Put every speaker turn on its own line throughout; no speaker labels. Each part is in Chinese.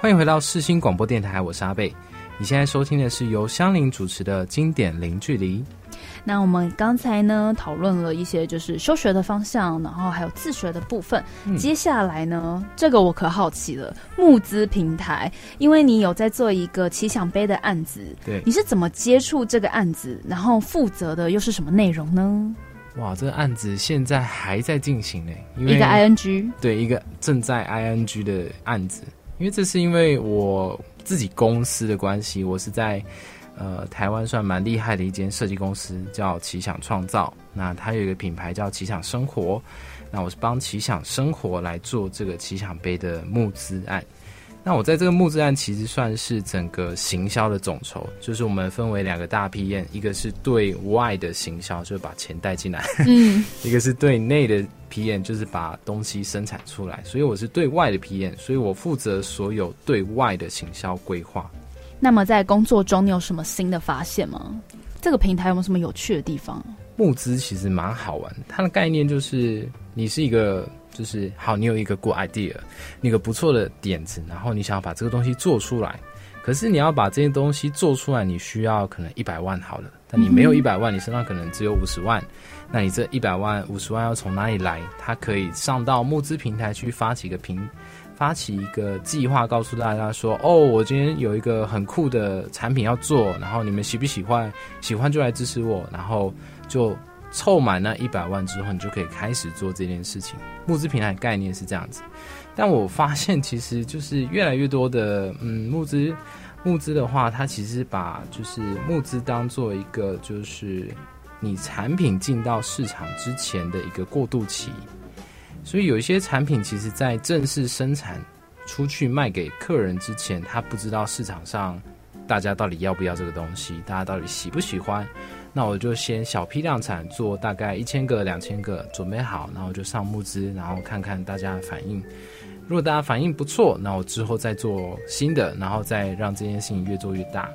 欢迎回到世新广播电台，我是阿贝。你现在收听的是由香菱主持的经典零距离。
那我们刚才呢讨论了一些就是休学的方向，然后还有自学的部分。接下来呢，这个我可好奇了，募资平台，因为你有在做一个奇想杯的案子，
对，
你是怎么接触这个案子，然后负责的又是什么内容呢？
哇，这个案子现在还在进行呢，因为
一个 ing，
对，一个正在 ing 的案子，因为这是因为我自己公司的关系，我是在。呃，台湾算蛮厉害的一间设计公司，叫奇想创造。那它有一个品牌叫奇想生活。那我是帮奇想生活来做这个奇想杯的募资案。那我在这个募资案其实算是整个行销的总筹，就是我们分为两个大批验，一个是对外的行销，就是把钱带进来；嗯，一个是对内的批验，就是把东西生产出来。所以我是对外的批验，所以我负责所有对外的行销规划。
那么在工作中，你有什么新的发现吗？这个平台有没有什么有趣的地方？
募资其实蛮好玩，它的概念就是你是一个，就是好，你有一个 good idea，一个不错的点子，然后你想要把这个东西做出来，可是你要把这些东西做出来，你需要可能一百万好了，但你没有一百万，你身上可能只有五十万，那你这一百万、五十万要从哪里来？它可以上到募资平台去发起一个平。发起一个计划，告诉大家说：“哦，我今天有一个很酷的产品要做，然后你们喜不喜欢？喜欢就来支持我，然后就凑满那一百万之后，你就可以开始做这件事情。募资平台概念是这样子，但我发现其实就是越来越多的，嗯，募资募资的话，它其实把就是募资当做一个就是你产品进到市场之前的一个过渡期。”所以有一些产品，其实在正式生产出去卖给客人之前，他不知道市场上大家到底要不要这个东西，大家到底喜不喜欢。那我就先小批量产，做大概一千个、两千个，准备好，然后就上募资，然后看看大家的反应。如果大家反应不错，那我之后再做新的，然后再让这件事情越做越大。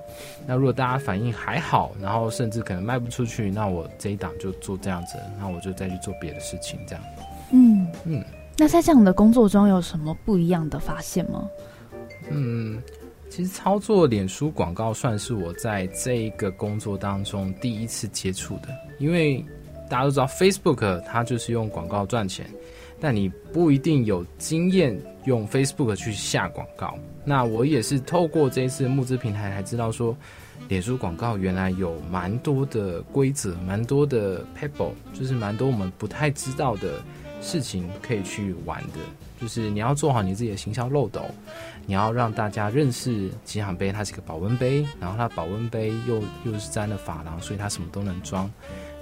那如果大家反应还好，然后甚至可能卖不出去，那我这一档就做这样子，那我就再去做别的事情，这样。
嗯嗯，那在这样的工作中有什么不一样的发现吗？
嗯，其实操作脸书广告算是我在这一个工作当中第一次接触的，因为大家都知道 Facebook 它就是用广告赚钱，但你不一定有经验用 Facebook 去下广告。那我也是透过这一次募资平台才知道说，脸书广告原来有蛮多的规则，蛮多的 pebble，就是蛮多我们不太知道的。事情可以去玩的，就是你要做好你自己的行销漏斗，你要让大家认识吉祥杯，它是一个保温杯，然后它保温杯又又是沾了珐琅，所以它什么都能装。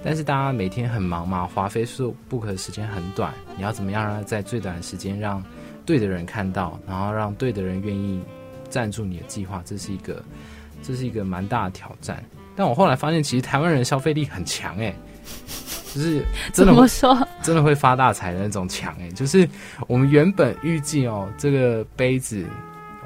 但是大家每天很忙嘛，华飞速 book 的时间很短，你要怎么样让它在最短的时间让对的人看到，然后让对的人愿意赞助你的计划，这是一个 这是一个蛮大的挑战。但我后来发现，其实台湾人消费力很强哎。就是 真的
说，
真的会发大财的那种强哎！就是我们原本预计哦，这个杯子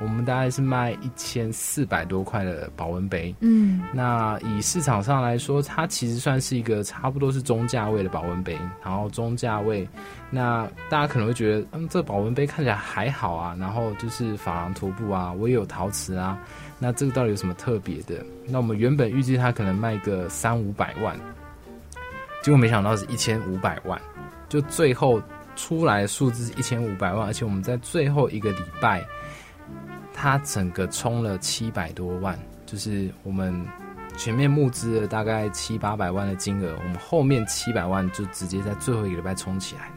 我们大概是卖一千四百多块的保温杯，嗯，那以市场上来说，它其实算是一个差不多是中价位的保温杯。然后中价位，那大家可能会觉得，嗯，这保温杯看起来还好啊。然后就是珐琅涂布啊，我也有陶瓷啊，那这个到底有什么特别的？那我们原本预计它可能卖个三五百万。结果没想到是一千五百万，就最后出来的数字是一千五百万，而且我们在最后一个礼拜，他整个充了七百多万，就是我们全面募资了大概七八百万的金额，我们后面七百万就直接在最后一个礼拜充起来了，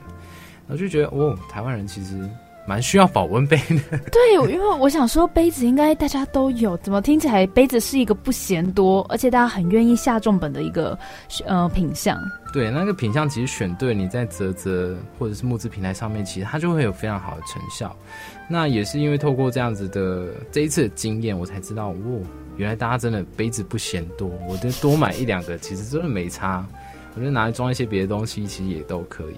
然后就觉得哦，台湾人其实。蛮需要保温杯的，
对，因为我想说杯子应该大家都有，怎么听起来杯子是一个不嫌多，而且大家很愿意下重本的一个呃品相。
对，那个品相其实选对，你在泽泽或者是木质平台上面，其实它就会有非常好的成效。那也是因为透过这样子的这一次的经验，我才知道，哦，原来大家真的杯子不嫌多，我就多买一两个，其实真的没差。我觉得拿来装一些别的东西，其实也都可以。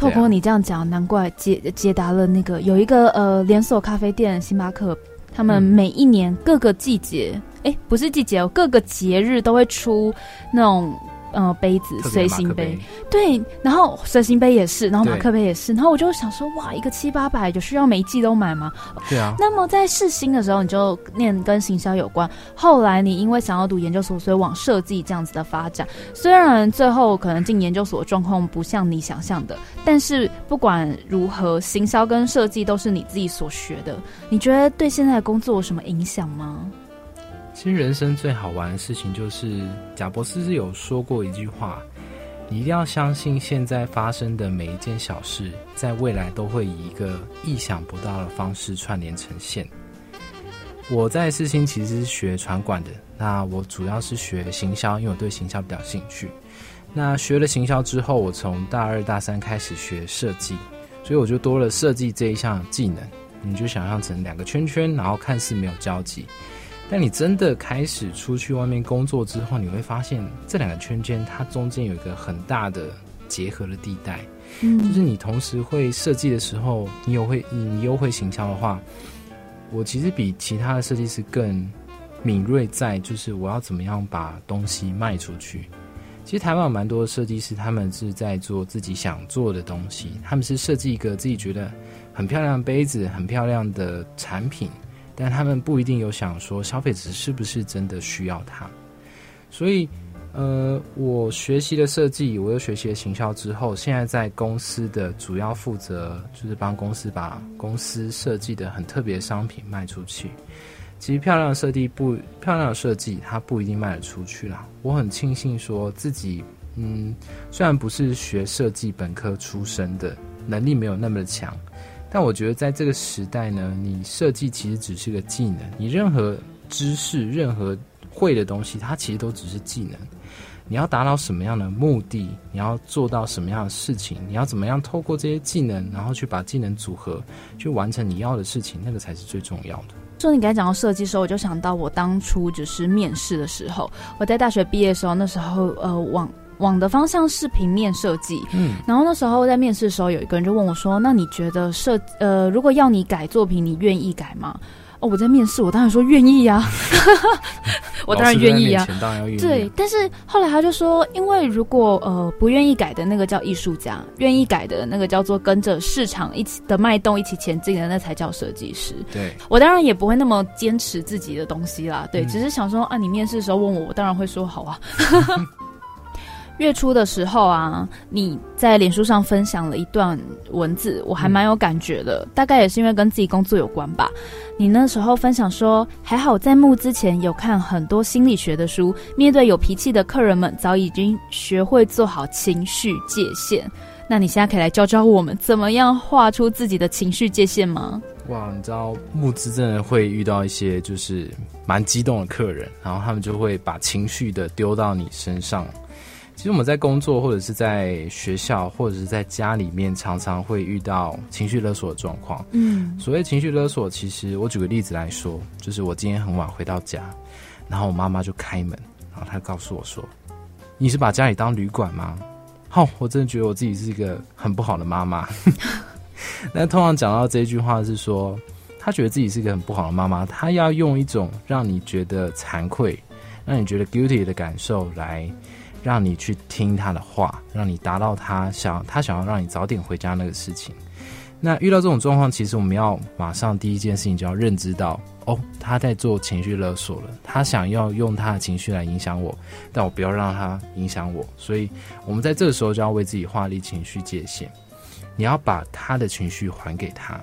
透过你这样讲，难怪解解答了那个有一个呃连锁咖啡店星巴克，他们每一年各个季节，哎，不是季节哦，各个节日都会出那种呃杯子随行
杯，
对，然后随行杯也是，然后马克杯也是，然后我就想说，哇，一个七八百，有需要每一季都买吗？
对啊。
那么在试新的时候，你就念跟行销有关，后来你因为想要读研究所，所以往设计这样子的发展。虽然最后可能进研究所状况不像你想象的，但是不管如何，行销跟设计都是你自己所学的。你觉得对现在的工作有什么影响吗？
其实人生最好玩的事情就是，贾博士是有说过一句话：，你一定要相信，现在发生的每一件小事，在未来都会以一个意想不到的方式串联呈现。我在世新其实是学传管的，那我主要是学行销，因为我对行销比较兴趣。那学了行销之后，我从大二大三开始学设计，所以我就多了设计这一项技能。你就想象成两个圈圈，然后看似没有交集。但你真的开始出去外面工作之后，你会发现这两个圈圈它中间有一个很大的结合的地带。嗯，就是你同时会设计的时候，你有会你又会行销的话，我其实比其他的设计师更敏锐在，就是我要怎么样把东西卖出去。其实台湾有蛮多的设计师，他们是在做自己想做的东西，他们是设计一个自己觉得很漂亮的杯子，很漂亮的产品。但他们不一定有想说消费者是不是真的需要它，所以，呃，我学习了设计，我又学习了行销之后，现在在公司的主要负责就是帮公司把公司设计的很特别的商品卖出去。其实漂亮的设计不漂亮的设计，它不一定卖得出去啦。我很庆幸说自己，嗯，虽然不是学设计本科出身的，能力没有那么的强。但我觉得在这个时代呢，你设计其实只是个技能，你任何知识、任何会的东西，它其实都只是技能。你要达到什么样的目的？你要做到什么样的事情？你要怎么样透过这些技能，然后去把技能组合，去完成你要的事情？那个才是最重要的。
说你刚才讲到设计的时候，我就想到我当初就是面试的时候，我在大学毕业的时候，那时候呃往。往的方向是平面设计，嗯，然后那时候在面试的时候，有一个人就问我说：“那你觉得设呃，如果要你改作品，你愿意改吗？”哦，我在面试，我当然说愿意呀，我当然愿意呀，对。但是后来他就说，因为如果呃不愿意改的那个叫艺术家，愿意改的那个叫做跟着市场一起的脉动一起前进的，那才叫设计师。
对
我当然也不会那么坚持自己的东西啦，对，只是想说啊，你面试的时候问我，我当然会说好啊。月初的时候啊，你在脸书上分享了一段文字，我还蛮有感觉的。大概也是因为跟自己工作有关吧。你那时候分享说，还好在募之前有看很多心理学的书，面对有脾气的客人们，早已经学会做好情绪界限。那你现在可以来教教我们，怎么样画出自己的情绪界限吗？
哇，你知道募资真的会遇到一些就是蛮激动的客人，然后他们就会把情绪的丢到你身上。其实我们在工作，或者是在学校，或者是在家里面，常常会遇到情绪勒索的状况。嗯，所谓情绪勒索，其实我举个例子来说，就是我今天很晚回到家，然后我妈妈就开门，然后她告诉我说：“你是把家里当旅馆吗？”好，我真的觉得我自己是一个很不好的妈妈。那通常讲到这句话是说，她觉得自己是一个很不好的妈妈，她要用一种让你觉得惭愧、让你觉得 guilty 的感受来。让你去听他的话，让你达到他想他想要让你早点回家那个事情。那遇到这种状况，其实我们要马上第一件事情就要认知到，哦，他在做情绪勒索了，他想要用他的情绪来影响我，但我不要让他影响我。所以，我们在这个时候就要为自己画立情绪界限，你要把他的情绪还给他。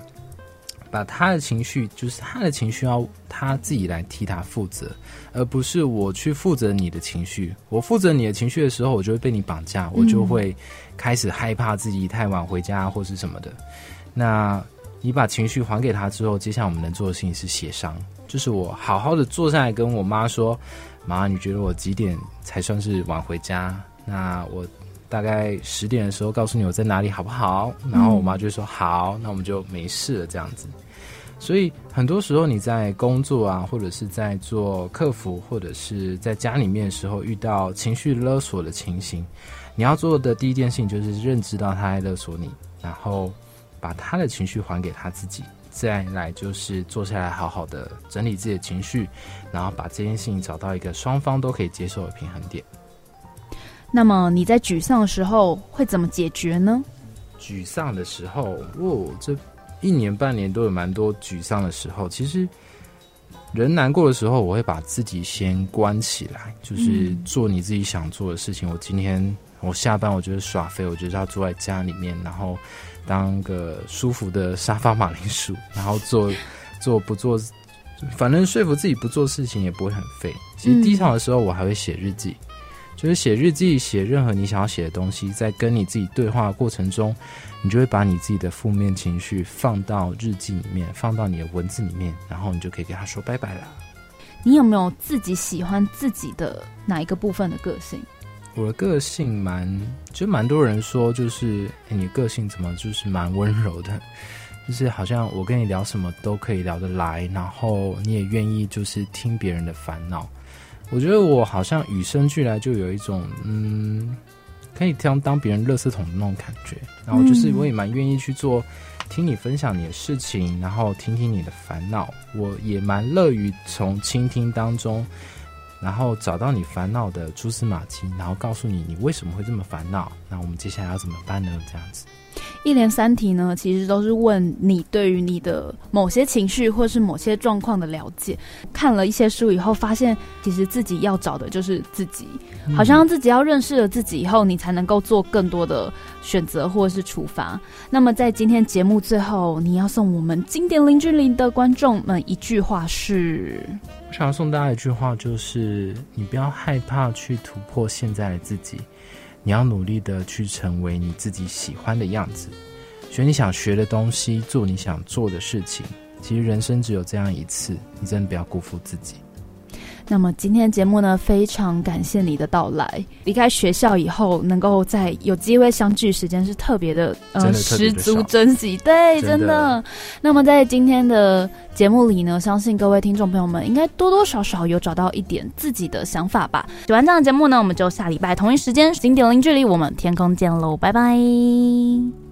把他的情绪，就是他的情绪，要他自己来替他负责，而不是我去负责你的情绪。我负责你的情绪的时候，我就会被你绑架，我就会开始害怕自己太晚回家或是什么的。那你把情绪还给他之后，接下来我们能做的事情是协商，就是我好好的坐下来跟我妈说：“妈，你觉得我几点才算是晚回家？那我。”大概十点的时候告诉你我在哪里好不好？然后我妈就说好，那我们就没事了这样子。所以很多时候你在工作啊，或者是在做客服，或者是在家里面的时候遇到情绪勒索的情形，你要做的第一件事情就是认知到他在勒索你，然后把他的情绪还给他自己，再来就是坐下来好好的整理自己的情绪，然后把这件事情找到一个双方都可以接受的平衡点。
那么你在沮丧的时候会怎么解决呢？
沮丧的时候，哦，这一年半年都有蛮多沮丧的时候。其实人难过的时候，我会把自己先关起来，就是做你自己想做的事情。我今天我下班，我觉得耍废，我觉得要坐在家里面，然后当个舒服的沙发马铃薯，然后做做不做，反正说服自己不做事情也不会很废。其实低潮的时候，我还会写日记。就是写日记，写任何你想要写的东西，在跟你自己对话的过程中，你就会把你自己的负面情绪放到日记里面，放到你的文字里面，然后你就可以跟他说拜拜了。
你有没有自己喜欢自己的哪一个部分的个性？
我的个性蛮，就蛮多人说，就是你个性怎么就是蛮温柔的，就是好像我跟你聊什么都可以聊得来，然后你也愿意就是听别人的烦恼。我觉得我好像与生俱来就有一种，嗯，可以当当别人垃圾桶的那种感觉。然后就是我也蛮愿意去做，听你分享你的事情，然后听听你的烦恼。我也蛮乐于从倾听当中，然后找到你烦恼的蛛丝马迹，然后告诉你你为什么会这么烦恼。那我们接下来要怎么办呢？这样子。
一连三题呢，其实都是问你对于你的某些情绪或是某些状况的了解。看了一些书以后，发现其实自己要找的就是自己，好像自己要认识了自己以后，你才能够做更多的选择或是处罚。那么在今天节目最后，你要送我们经典零距离的观众们一句话是：
我想要送大家一句话，就是你不要害怕去突破现在的自己。你要努力的去成为你自己喜欢的样子，学你想学的东西，做你想做的事情。其实人生只有这样一次，你真的不要辜负自己。
那么今天节目呢，非常感谢你的到来。离开学校以后，能够在有机会相聚，时间是特别的，
呃，
十足珍惜。对，真的。那么在今天的节目里呢，相信各位听众朋友们应该多多少少有找到一点自己的想法吧。喜欢这样的节目呢，我们就下礼拜同一时间，经典零距离，我们天空见喽，拜拜。